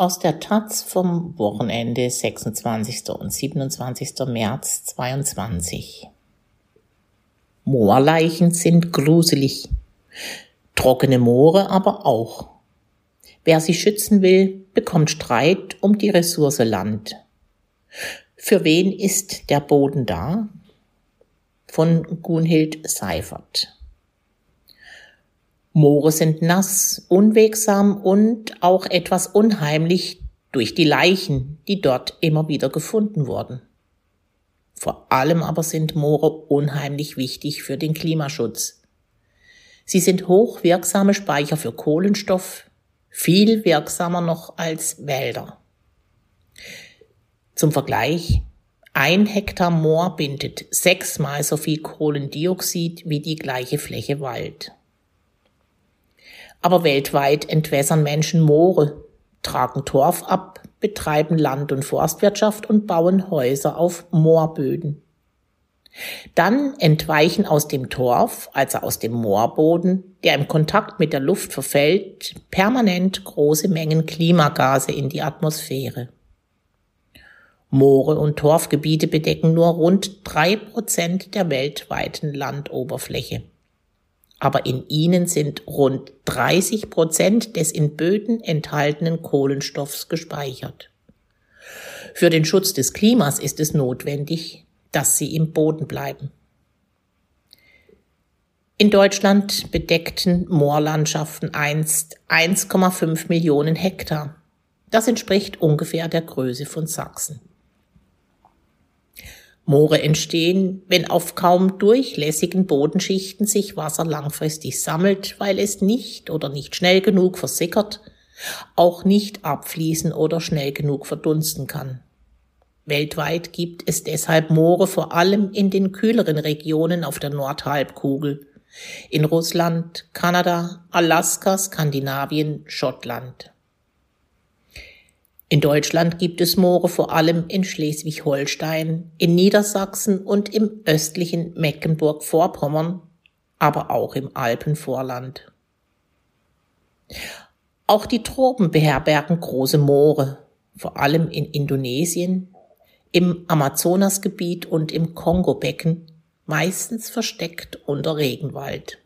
Aus der Taz vom Wochenende 26. und 27. März 22. Moorleichen sind gruselig, trockene Moore aber auch. Wer sie schützen will, bekommt Streit um die Ressource Land. Für wen ist der Boden da? Von Gunhild Seifert. Moore sind nass, unwegsam und auch etwas unheimlich durch die Leichen, die dort immer wieder gefunden wurden. Vor allem aber sind Moore unheimlich wichtig für den Klimaschutz. Sie sind hochwirksame Speicher für Kohlenstoff, viel wirksamer noch als Wälder. Zum Vergleich, ein Hektar Moor bindet sechsmal so viel Kohlendioxid wie die gleiche Fläche Wald. Aber weltweit entwässern Menschen Moore, tragen Torf ab, betreiben Land- und Forstwirtschaft und bauen Häuser auf Moorböden. Dann entweichen aus dem Torf, also aus dem Moorboden, der im Kontakt mit der Luft verfällt, permanent große Mengen Klimagase in die Atmosphäre. Moore und Torfgebiete bedecken nur rund drei Prozent der weltweiten Landoberfläche aber in ihnen sind rund 30 Prozent des in Böden enthaltenen Kohlenstoffs gespeichert. Für den Schutz des Klimas ist es notwendig, dass sie im Boden bleiben. In Deutschland bedeckten Moorlandschaften einst 1,5 Millionen Hektar. Das entspricht ungefähr der Größe von Sachsen. Moore entstehen, wenn auf kaum durchlässigen Bodenschichten sich Wasser langfristig sammelt, weil es nicht oder nicht schnell genug versickert, auch nicht abfließen oder schnell genug verdunsten kann. Weltweit gibt es deshalb Moore vor allem in den kühleren Regionen auf der Nordhalbkugel, in Russland, Kanada, Alaska, Skandinavien, Schottland. In Deutschland gibt es Moore vor allem in Schleswig-Holstein, in Niedersachsen und im östlichen Mecklenburg-Vorpommern, aber auch im Alpenvorland. Auch die Tropen beherbergen große Moore, vor allem in Indonesien, im Amazonasgebiet und im Kongobecken, meistens versteckt unter Regenwald.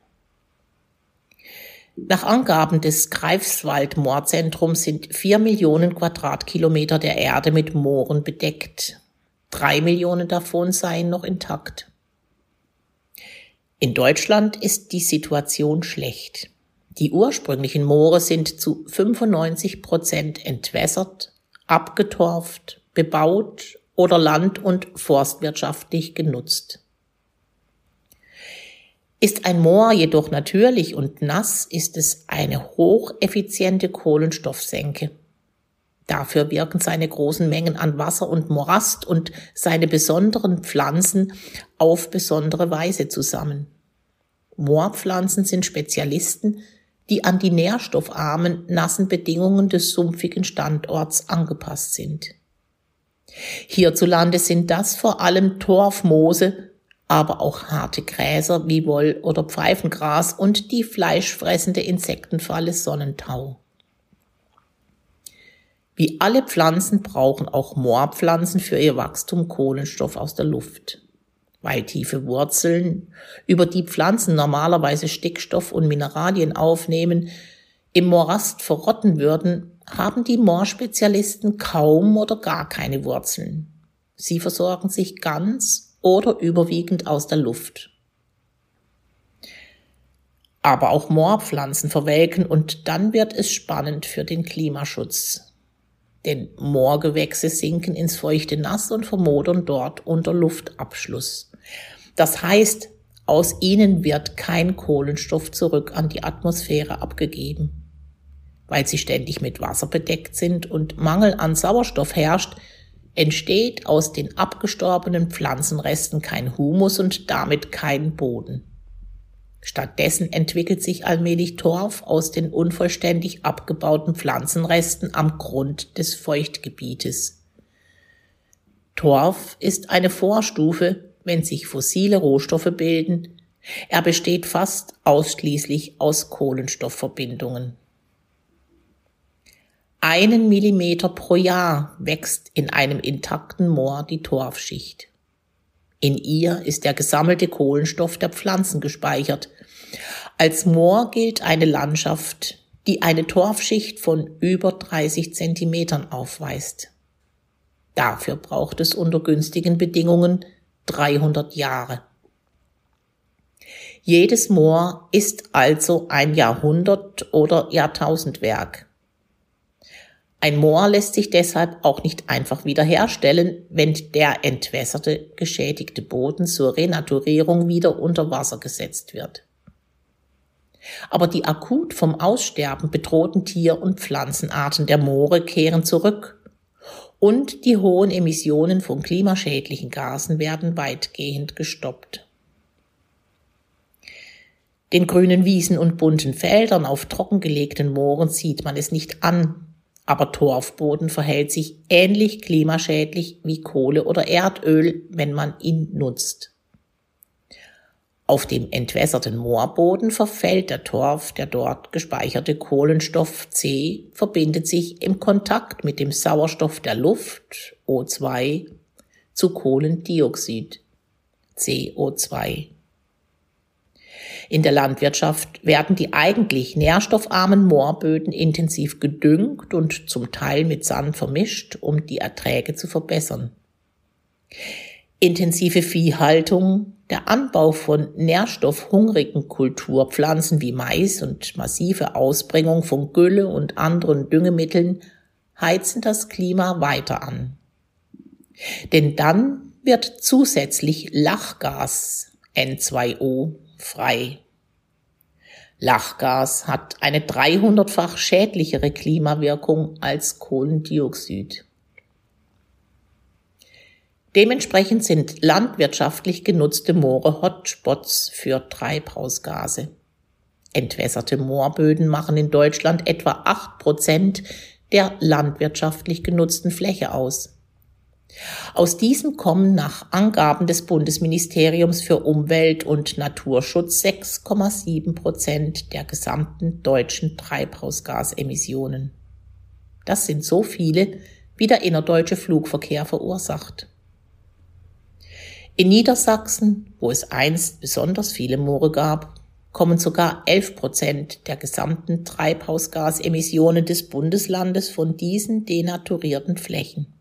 Nach Angaben des Greifswald-Moorzentrums sind vier Millionen Quadratkilometer der Erde mit Mooren bedeckt. Drei Millionen davon seien noch intakt. In Deutschland ist die Situation schlecht. Die ursprünglichen Moore sind zu 95 Prozent entwässert, abgetorft, bebaut oder land- und forstwirtschaftlich genutzt. Ist ein Moor jedoch natürlich und nass, ist es eine hocheffiziente Kohlenstoffsenke. Dafür wirken seine großen Mengen an Wasser und Morast und seine besonderen Pflanzen auf besondere Weise zusammen. Moorpflanzen sind Spezialisten, die an die nährstoffarmen, nassen Bedingungen des sumpfigen Standorts angepasst sind. Hierzulande sind das vor allem Torfmoose aber auch harte Gräser wie Woll- oder Pfeifengras und die fleischfressende Insektenfalle Sonnentau. Wie alle Pflanzen brauchen auch Moorpflanzen für ihr Wachstum Kohlenstoff aus der Luft. Weil tiefe Wurzeln, über die Pflanzen normalerweise Stickstoff und Mineralien aufnehmen, im Morast verrotten würden, haben die Moorspezialisten kaum oder gar keine Wurzeln. Sie versorgen sich ganz oder überwiegend aus der Luft. Aber auch Moorpflanzen verwelken und dann wird es spannend für den Klimaschutz. Denn Moorgewächse sinken ins feuchte Nass und vermodern dort unter Luftabschluss. Das heißt, aus ihnen wird kein Kohlenstoff zurück an die Atmosphäre abgegeben. Weil sie ständig mit Wasser bedeckt sind und Mangel an Sauerstoff herrscht, entsteht aus den abgestorbenen Pflanzenresten kein Humus und damit kein Boden. Stattdessen entwickelt sich allmählich Torf aus den unvollständig abgebauten Pflanzenresten am Grund des Feuchtgebietes. Torf ist eine Vorstufe, wenn sich fossile Rohstoffe bilden. Er besteht fast ausschließlich aus Kohlenstoffverbindungen. Einen Millimeter pro Jahr wächst in einem intakten Moor die Torfschicht. In ihr ist der gesammelte Kohlenstoff der Pflanzen gespeichert. Als Moor gilt eine Landschaft, die eine Torfschicht von über 30 Zentimetern aufweist. Dafür braucht es unter günstigen Bedingungen 300 Jahre. Jedes Moor ist also ein Jahrhundert- oder Jahrtausendwerk. Ein Moor lässt sich deshalb auch nicht einfach wiederherstellen, wenn der entwässerte, geschädigte Boden zur Renaturierung wieder unter Wasser gesetzt wird. Aber die akut vom Aussterben bedrohten Tier- und Pflanzenarten der Moore kehren zurück und die hohen Emissionen von klimaschädlichen Gasen werden weitgehend gestoppt. Den grünen Wiesen und bunten Feldern auf trockengelegten Mooren sieht man es nicht an, aber Torfboden verhält sich ähnlich klimaschädlich wie Kohle oder Erdöl, wenn man ihn nutzt. Auf dem entwässerten Moorboden verfällt der Torf, der dort gespeicherte Kohlenstoff C verbindet sich im Kontakt mit dem Sauerstoff der Luft O2 zu Kohlendioxid CO2. In der Landwirtschaft werden die eigentlich nährstoffarmen Moorböden intensiv gedüngt und zum Teil mit Sand vermischt, um die Erträge zu verbessern. Intensive Viehhaltung, der Anbau von nährstoffhungrigen Kulturpflanzen wie Mais und massive Ausbringung von Gülle und anderen Düngemitteln heizen das Klima weiter an. Denn dann wird zusätzlich Lachgas N2O frei. Lachgas hat eine 300-fach schädlichere Klimawirkung als Kohlendioxid. Dementsprechend sind landwirtschaftlich genutzte Moore Hotspots für Treibhausgase. Entwässerte Moorböden machen in Deutschland etwa acht Prozent der landwirtschaftlich genutzten Fläche aus. Aus diesem kommen nach Angaben des Bundesministeriums für Umwelt und Naturschutz 6,7 Prozent der gesamten deutschen Treibhausgasemissionen. Das sind so viele, wie der innerdeutsche Flugverkehr verursacht. In Niedersachsen, wo es einst besonders viele Moore gab, kommen sogar 11 Prozent der gesamten Treibhausgasemissionen des Bundeslandes von diesen denaturierten Flächen.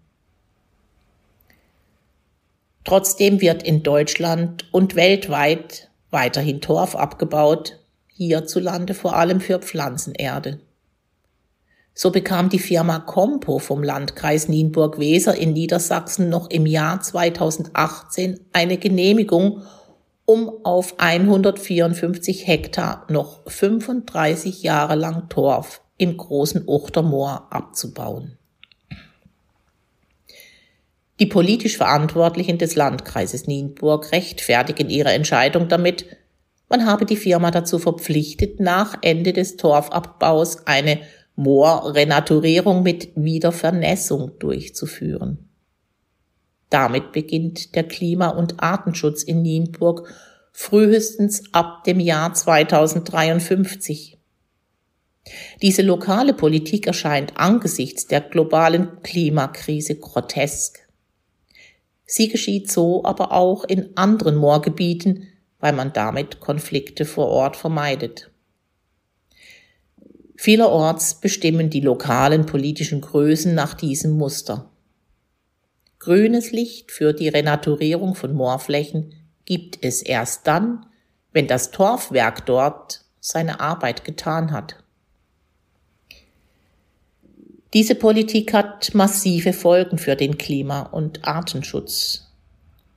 Trotzdem wird in Deutschland und weltweit weiterhin Torf abgebaut, hierzulande vor allem für Pflanzenerde. So bekam die Firma Compo vom Landkreis Nienburg-Weser in Niedersachsen noch im Jahr 2018 eine Genehmigung, um auf 154 Hektar noch 35 Jahre lang Torf im großen Uchtermoor abzubauen. Die politisch Verantwortlichen des Landkreises Nienburg rechtfertigen ihre Entscheidung damit, man habe die Firma dazu verpflichtet, nach Ende des Torfabbaus eine Moorrenaturierung mit Wiedervernässung durchzuführen. Damit beginnt der Klima- und Artenschutz in Nienburg frühestens ab dem Jahr 2053. Diese lokale Politik erscheint angesichts der globalen Klimakrise grotesk. Sie geschieht so aber auch in anderen Moorgebieten, weil man damit Konflikte vor Ort vermeidet. Vielerorts bestimmen die lokalen politischen Größen nach diesem Muster. Grünes Licht für die Renaturierung von Moorflächen gibt es erst dann, wenn das Torfwerk dort seine Arbeit getan hat. Diese Politik hat massive Folgen für den Klima- und Artenschutz.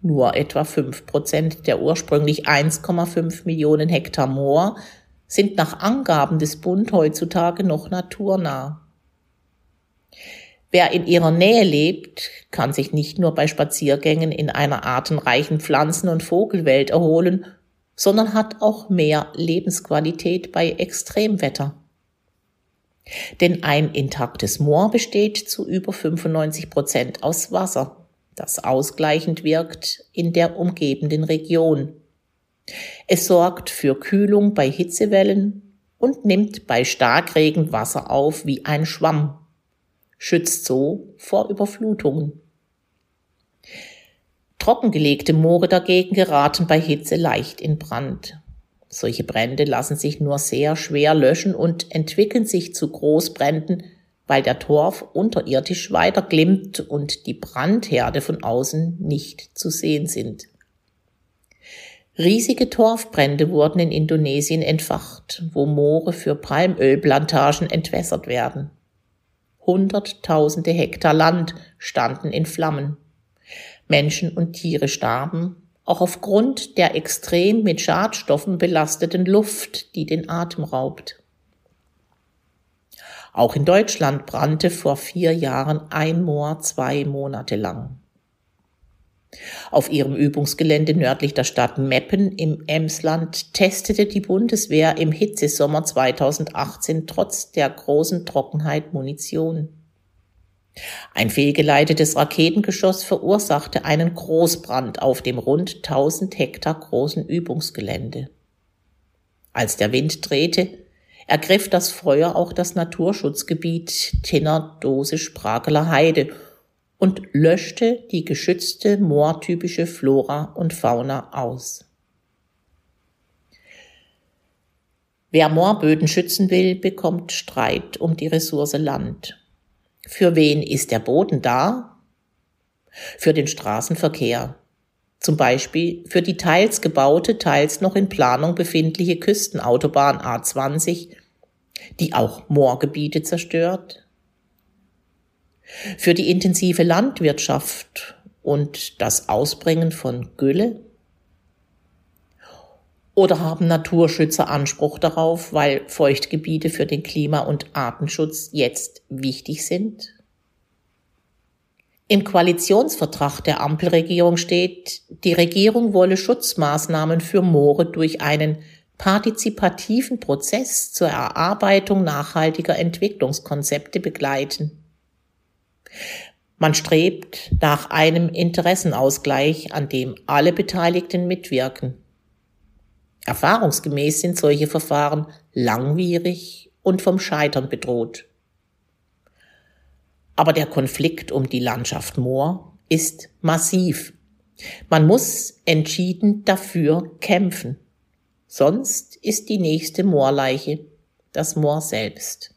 Nur etwa fünf Prozent der ursprünglich 1,5 Millionen Hektar Moor sind nach Angaben des Bund heutzutage noch naturnah. Wer in ihrer Nähe lebt, kann sich nicht nur bei Spaziergängen in einer artenreichen Pflanzen- und Vogelwelt erholen, sondern hat auch mehr Lebensqualität bei Extremwetter. Denn ein intaktes Moor besteht zu über 95 Prozent aus Wasser, das ausgleichend wirkt in der umgebenden Region. Es sorgt für Kühlung bei Hitzewellen und nimmt bei Starkregen Wasser auf wie ein Schwamm. schützt so vor Überflutungen. Trockengelegte Moore dagegen geraten bei Hitze leicht in Brand. Solche Brände lassen sich nur sehr schwer löschen und entwickeln sich zu Großbränden, weil der Torf unterirdisch weiter glimmt und die Brandherde von außen nicht zu sehen sind. Riesige Torfbrände wurden in Indonesien entfacht, wo Moore für Palmölplantagen entwässert werden. Hunderttausende Hektar Land standen in Flammen. Menschen und Tiere starben, auch aufgrund der extrem mit Schadstoffen belasteten Luft, die den Atem raubt. Auch in Deutschland brannte vor vier Jahren ein Moor zwei Monate lang. Auf ihrem Übungsgelände nördlich der Stadt Meppen im Emsland testete die Bundeswehr im Hitzesommer 2018 trotz der großen Trockenheit Munition. Ein fehlgeleitetes Raketengeschoss verursachte einen Großbrand auf dem rund 1000 Hektar großen Übungsgelände. Als der Wind drehte, ergriff das Feuer auch das Naturschutzgebiet Tinner-Dose-Sprakeler Heide und löschte die geschützte moortypische Flora und Fauna aus. Wer Moorböden schützen will, bekommt Streit um die Ressource Land. Für wen ist der Boden da? Für den Straßenverkehr. Zum Beispiel für die teils gebaute, teils noch in Planung befindliche Küstenautobahn A20, die auch Moorgebiete zerstört. Für die intensive Landwirtschaft und das Ausbringen von Gülle? Oder haben Naturschützer Anspruch darauf, weil Feuchtgebiete für den Klima- und Artenschutz jetzt wichtig sind? Im Koalitionsvertrag der Ampelregierung steht, die Regierung wolle Schutzmaßnahmen für Moore durch einen partizipativen Prozess zur Erarbeitung nachhaltiger Entwicklungskonzepte begleiten. Man strebt nach einem Interessenausgleich, an dem alle Beteiligten mitwirken. Erfahrungsgemäß sind solche Verfahren langwierig und vom Scheitern bedroht. Aber der Konflikt um die Landschaft Moor ist massiv. Man muss entschieden dafür kämpfen. Sonst ist die nächste Moorleiche das Moor selbst.